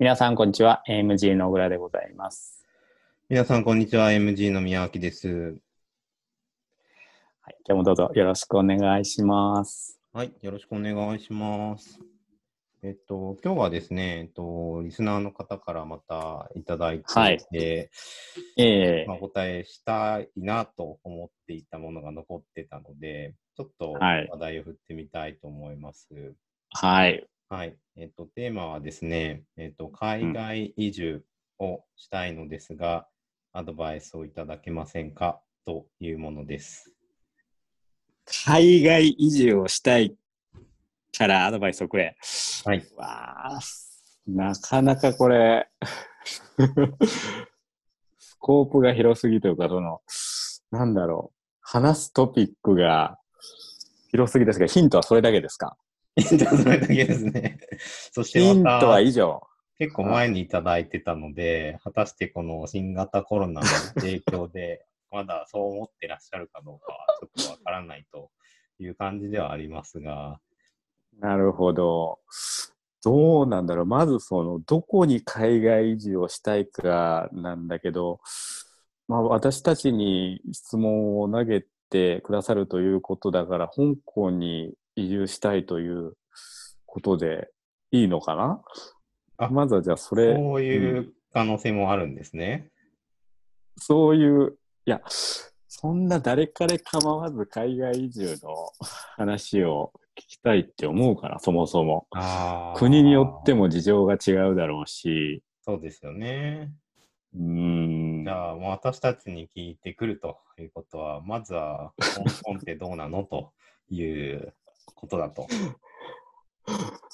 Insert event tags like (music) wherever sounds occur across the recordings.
皆さん、こんにちは。AMG の小倉でございます。皆さん、こんにちは。MG の宮脇です。はい、今日もどうぞよろしくお願いします。はい、よろしくお願いします。えっと、今日はですね、えっと、リスナーの方からまたいただいて、はいでええまあ、お答えしたいなと思っていたものが残ってたので、ちょっとはい話題を振ってみたいと思います。はい。はい。えっと、テーマはですね、えっと、海外移住をしたいのですが、アドバイスをいただけませんかというものです。海外移住をしたいからアドバイスをくれ。はい。わあ、なかなかこれ、スコープが広すぎというか、その、なんだろう、話すトピックが広すぎですが、ヒントはそれだけですか？じゃあそれだけですね。そしてヒントは以上。結構前にいただいてたので、果たしてこの新型コロナの影響で、まだそう思ってらっしゃるかどうかはちょっとわからないという感じではありますが、なるほど。どうなんだろう。まずその、どこに海外移住をしたいかなんだけど、まあ私たちに質問を投げてくださるということだから、香港に移住したいということでいいのかな？あまずはじゃあそれ、そういう可能性もあるんですね。そういう、いや、そんな誰彼構わず海外移住の話を聞きたいって思うから、そもそも。国によっても事情が違うだろうし、そうですよね。うーんじ。ゃあ、私たちに聞いてくるということは、まずは香港 (laughs) ってどうなの？ということだと。(laughs)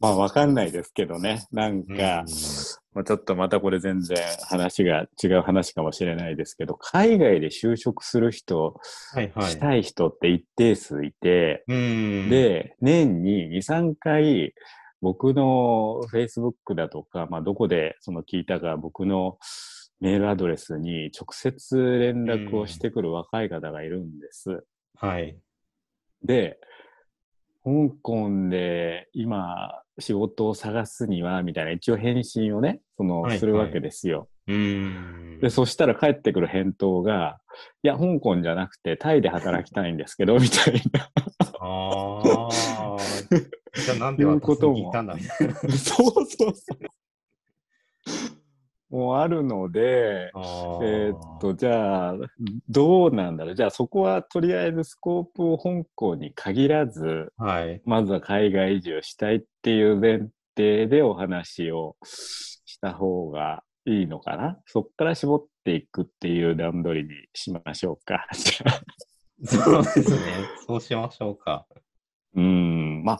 まあ、わかんないですけどね。なんか、うんまあ、ちょっとまたこれ全然話が違う話かもしれないですけど、海外で就職する人、はいはい。したい人って一定数いて、うん。で、年に2、3回、僕の Facebook だとか、まあ、どこでその聞いたか、僕のメールアドレスに直接連絡をしてくる若い方がいるんです。はい。で、香港で今仕事を探すには、みたいな一応返信をね、その、はいはいするわけですよ。うん。で、そしたら返ってくる返答が、いや、香港じゃなくてタイで働きたいんですけど、(laughs) みたいな。ああ。じゃあなんで私に聞いたんだみたいな。(laughs) そうそうそう。もうあるので、えーっと、じゃあ、どうなんだろう。じゃあ、そこはとりあえずスコープを香港に限らず、はい。まずは海外移住したいっていう前提でお話をした方がいいのかな。そっから絞っていくっていう段取りにしましょうか。そうですね。そうしましょうか。うーん、まあ、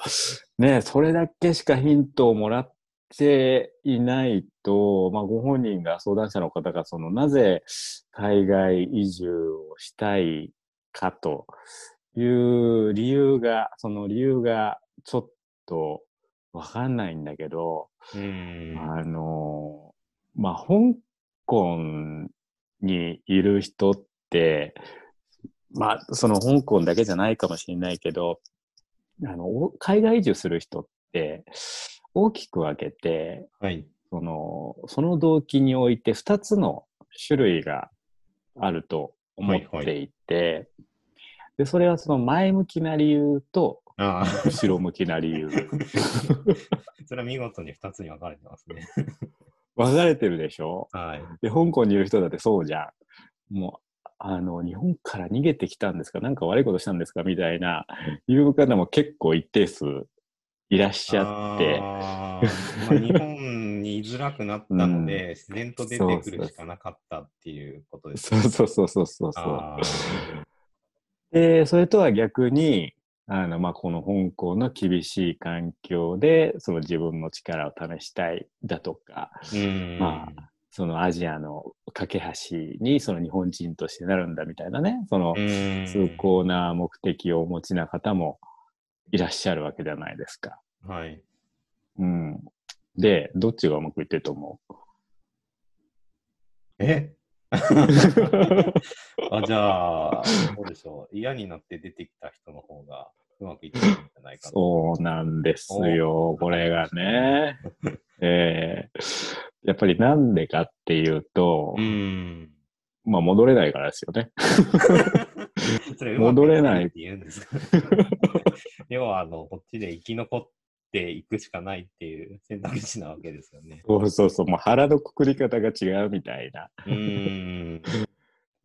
ね、それだけしかヒントをもらっていないと、まあ、ご本人が、相談者の方が、その、なぜ海外移住をしたいかという理由が、その理由がちょっとわかんないんだけど、うん。あの、まあ、香港にいる人って、まあ、その香港だけじゃないかもしれないけど、あの、お海外移住する人って大きく分けて、はい。その、その動機において2つの種類があると思っていて、で、それはその前向きな理由と。後ろ向きな理由。(laughs) それは見事に2つに分かれてますね。分かれてるでしょ？はい。で、香港にいる人だってそうじゃん。もう、あの、日本から逃げてきたんですか？なんか悪いことしたんですか？みたいな、いう方も結構一定数いらっしゃって、まあ、日本に居づらくなったので、自然と出てくるしかなかったっていうことですそうそうそうそうそう。そう。で、それとは逆に、あの、まあ、この香港の厳しい環境で、その自分の力を試したいだとか、うん。まあ、そのアジアの架け橋にその日本人としてなるんだみたいなね、そのうん。崇高な目的をお持ちな方もいらっしゃるわけじゃないですか。はい。うん。で、どっちがうまくいってると思う？え？(laughs) あじゃあ、どうでしょう？嫌になって出てきた人の方がうまくいってるんじゃないかな。そうなんですよ、これがね。えーぱりなんでかっていうと、うん。まあ戻れないからですよね。(laughs) (laughs) 戻れないって言うんですか (laughs) 要は、あの、こっちで生き残っていくしかないっていう選択肢なわけですよね。そうそうそう、もう腹のくくり方が違うみたいな、うーん。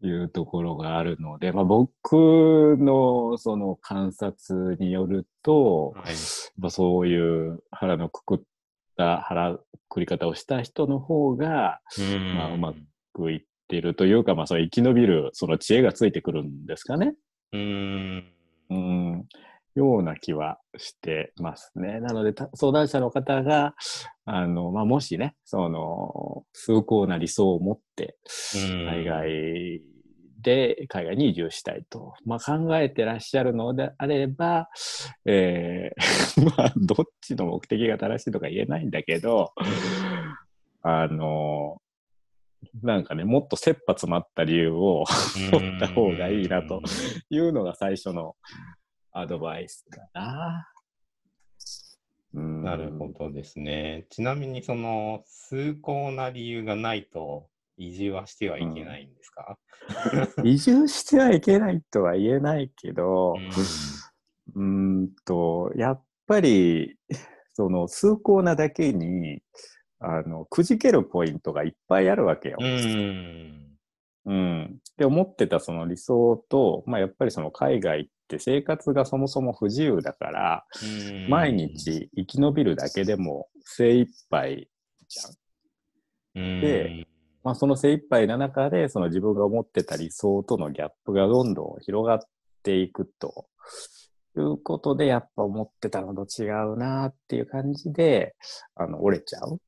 いうところがあるので、まあ僕のその観察によると、はい。まあ、そういう腹のくくった腹くくり方をした人の方がうんまあうまくいってるというか、まあ、その生き延びるその知恵がついてくるんですかね。うーん。うん、ような気はしてますね。なので、た相談者の方が、あの、まあ、もしね、その、崇高な理想を持って、海外で、海外に移住したいと、まあ、考えてらっしゃるのであれば、えー (laughs) まあ、どっちの目的が正しいとか言えないんだけど、あの、なんかね、もっと切羽詰まった理由を持った方がいいなというのが最初のアドバイスかな。うん。なるほどですね。ちなみに、その、崇高な理由がないと移住はしてはいけないんですか、移住してはいけないとは言えないけど、うーんと、やっぱり、その、崇高なだけに、あの、くじけるポイントがいっぱいあるわけよ。うん。うん。で、思ってたその理想と、まあ、やっぱりその海外って生活がそもそも不自由だから、うん毎日生き延びるだけでも精一杯じゃん。で、まあ、その精一杯な中で、その自分が思ってた理想とのギャップがどんどん広がっていくということで、やっぱ思ってたのと違うなっていう感じで、あの、折れちゃう。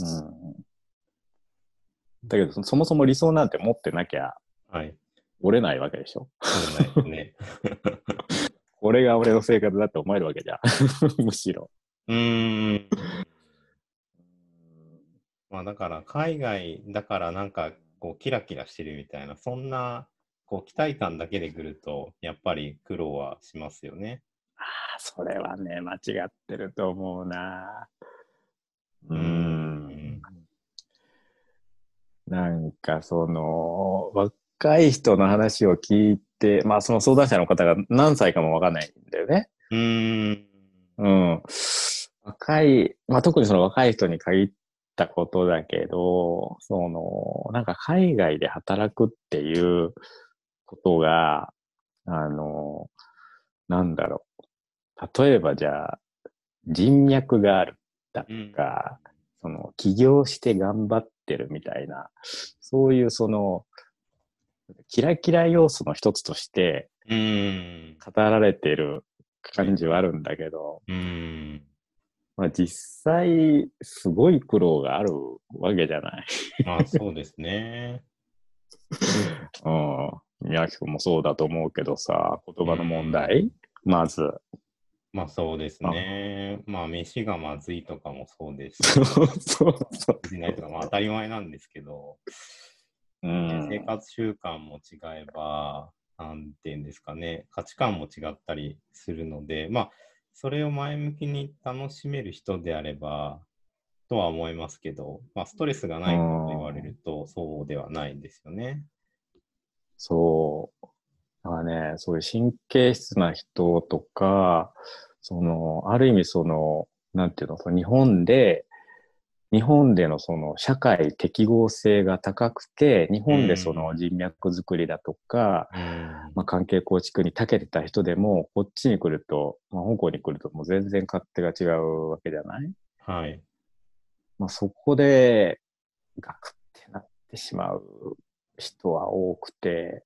うん。だけど、そそもそも理想なんて持ってなきゃはい。折れないわけでしょ？そうないね。(laughs) これが俺の生活だって思えるわけじゃん。(laughs) むしろ。うーん。まあだから海外だからなんかこうキラキラしてるみたいな、そんなこう期待感だけで来るとやっぱり苦労はしますよね。ああ、それはね、間違ってると思うな。うん。なんかその、若い人の話を聞いて、まあその相談者の方が何歳かもわかんないんだよね。うーん。うん。若い、まあ特にその若い人に限ったことだけど、その、なんか海外で働くっていうことが、あの、なんだろう。例えばじゃあ、人脈があるだとか、その、起業して頑張ってるみたいな、そういうその、キラキラ要素の一つとして。語られてる感じはあるんだけど。まあ実際、すごい苦労があるわけじゃない。まあそうですね。(laughs) うん。宮城君もそうだと思うけどさ、言葉の問題、まず。まあそうですね。まあ飯がまずいとかもそうですし、そうそうそう。しないとかまあ当たり前なんですけど、うん。生活習慣も違えば、なんていうんですかね、価値観も違ったりするので、まあ、それを前向きに楽しめる人であれば、とは思いますけど、まあ、ストレスがないかと言われると、そうではないんですよね。そう。だからね、そういう神経質な人とか、その、ある意味その、なんていうの、その日本で、日本でのその社会適合性が高くて、日本でその人脈作りだとか、まあ、関係構築に長けてた人でも、こっちに来ると、まあ、香港に来るともう全然勝手が違うわけじゃない？はい。まあ、そこで、ガクってなってしまう人は多くて、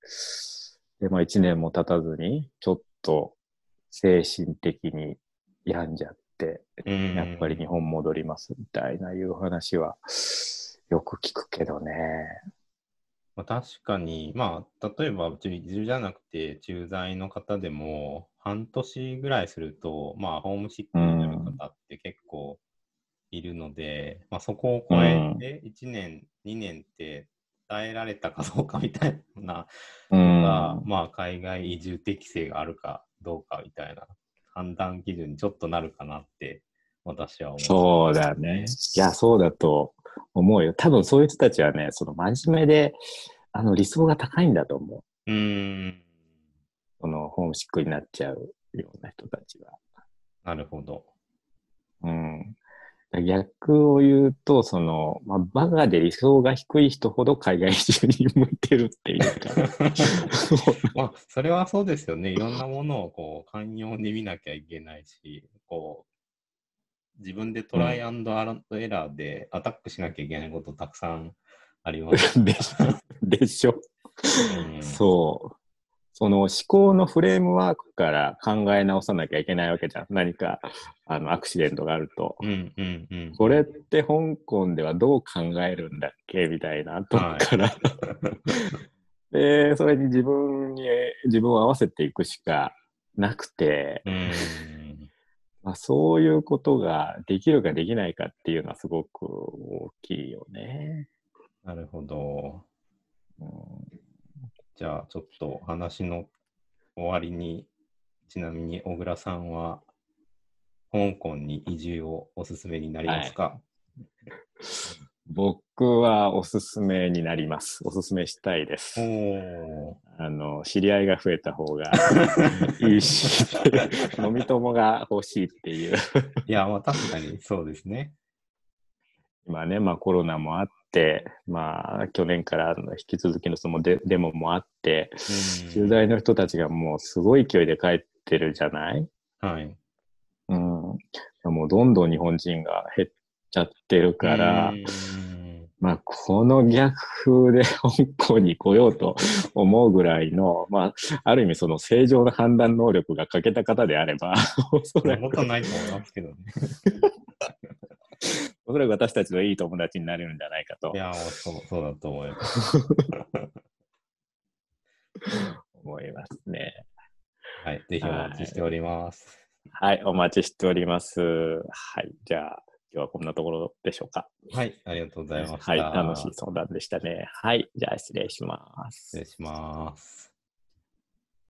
で、まあ一年も経たずに、ちょっと精神的に病んじゃって、うんやっぱり日本戻りますみたいないう話はよく聞くけどね。まあ、確かに、まあ、例えば、移住じゃなくて、駐在の方でも、半年ぐらいすると、まあ、ホームシックになる方って結構いるので、まあ、そこを超えて、1年、2年って耐えられたかどうかみたいなうん。のが、まあ、海外移住適性があるかどうかみたいな判断基準にちょっとなるかなって私は思う。そうだね。いや、そうだと思うよ。多分そういう人たちはね、その真面目で、あの理想が高いんだと思う。うーん。そのホームシックになっちゃうような人たちは。なるほど。うん。逆を言うと、その、まあ、バカで理想が低い人ほど海外移住に向いてるっていうか。(laughs) まあ、それはそうですよね。いろんなものをこう寛容に見なきゃいけないし、こう、自分でトライアンドエラーでアタックしなきゃいけないことたくさんあります。でしょ。でしょ。うんそう。その思考のフレームワークから考え直さなきゃいけないわけじゃん。何か、あの、アクシデントがあると。うんうんうん。これって香港ではどう考えるんだっけ？みたいなとこから、(laughs) で、それに自分に、自分を合わせていくしかなくて、うん。まあ、そういうことができるかできないかっていうのはすごく大きいよね。なるほど。うんじゃあ、ちょっと話の終わりに、ちなみに小倉さんは、香港に移住をおすすめになりますか、僕はおすすめになります。おすすめしたいです。あの、知り合いが増えた方がいいし、飲み友が欲しいっていう。ー。いや、まあ確かにそうですね。今ね、まあコロナもあって、まあ去年からの引き続きのそのデデモもあって、うん駐在の人たちがもうすごい勢いで帰ってるじゃない？はい。うん。もうどんどん日本人が減っちゃってるから、うんまあこの逆風で香港に来ようと思うぐらいの、まあある意味その正常な判断能力が欠けた方であれば、おそらくことないと思いますけどね。おそらく私たちのいい友達になれるんじゃないかといや、そうそうだと思います。(laughs) 思いますね。はい。ぜひお待ちしております。はい、お待ちしております。はい、じゃあ今日はこんなところでしょうか。はい。ありがとうございました。はい、楽しい相談でしたね。はい、じゃあ失礼します失。礼します。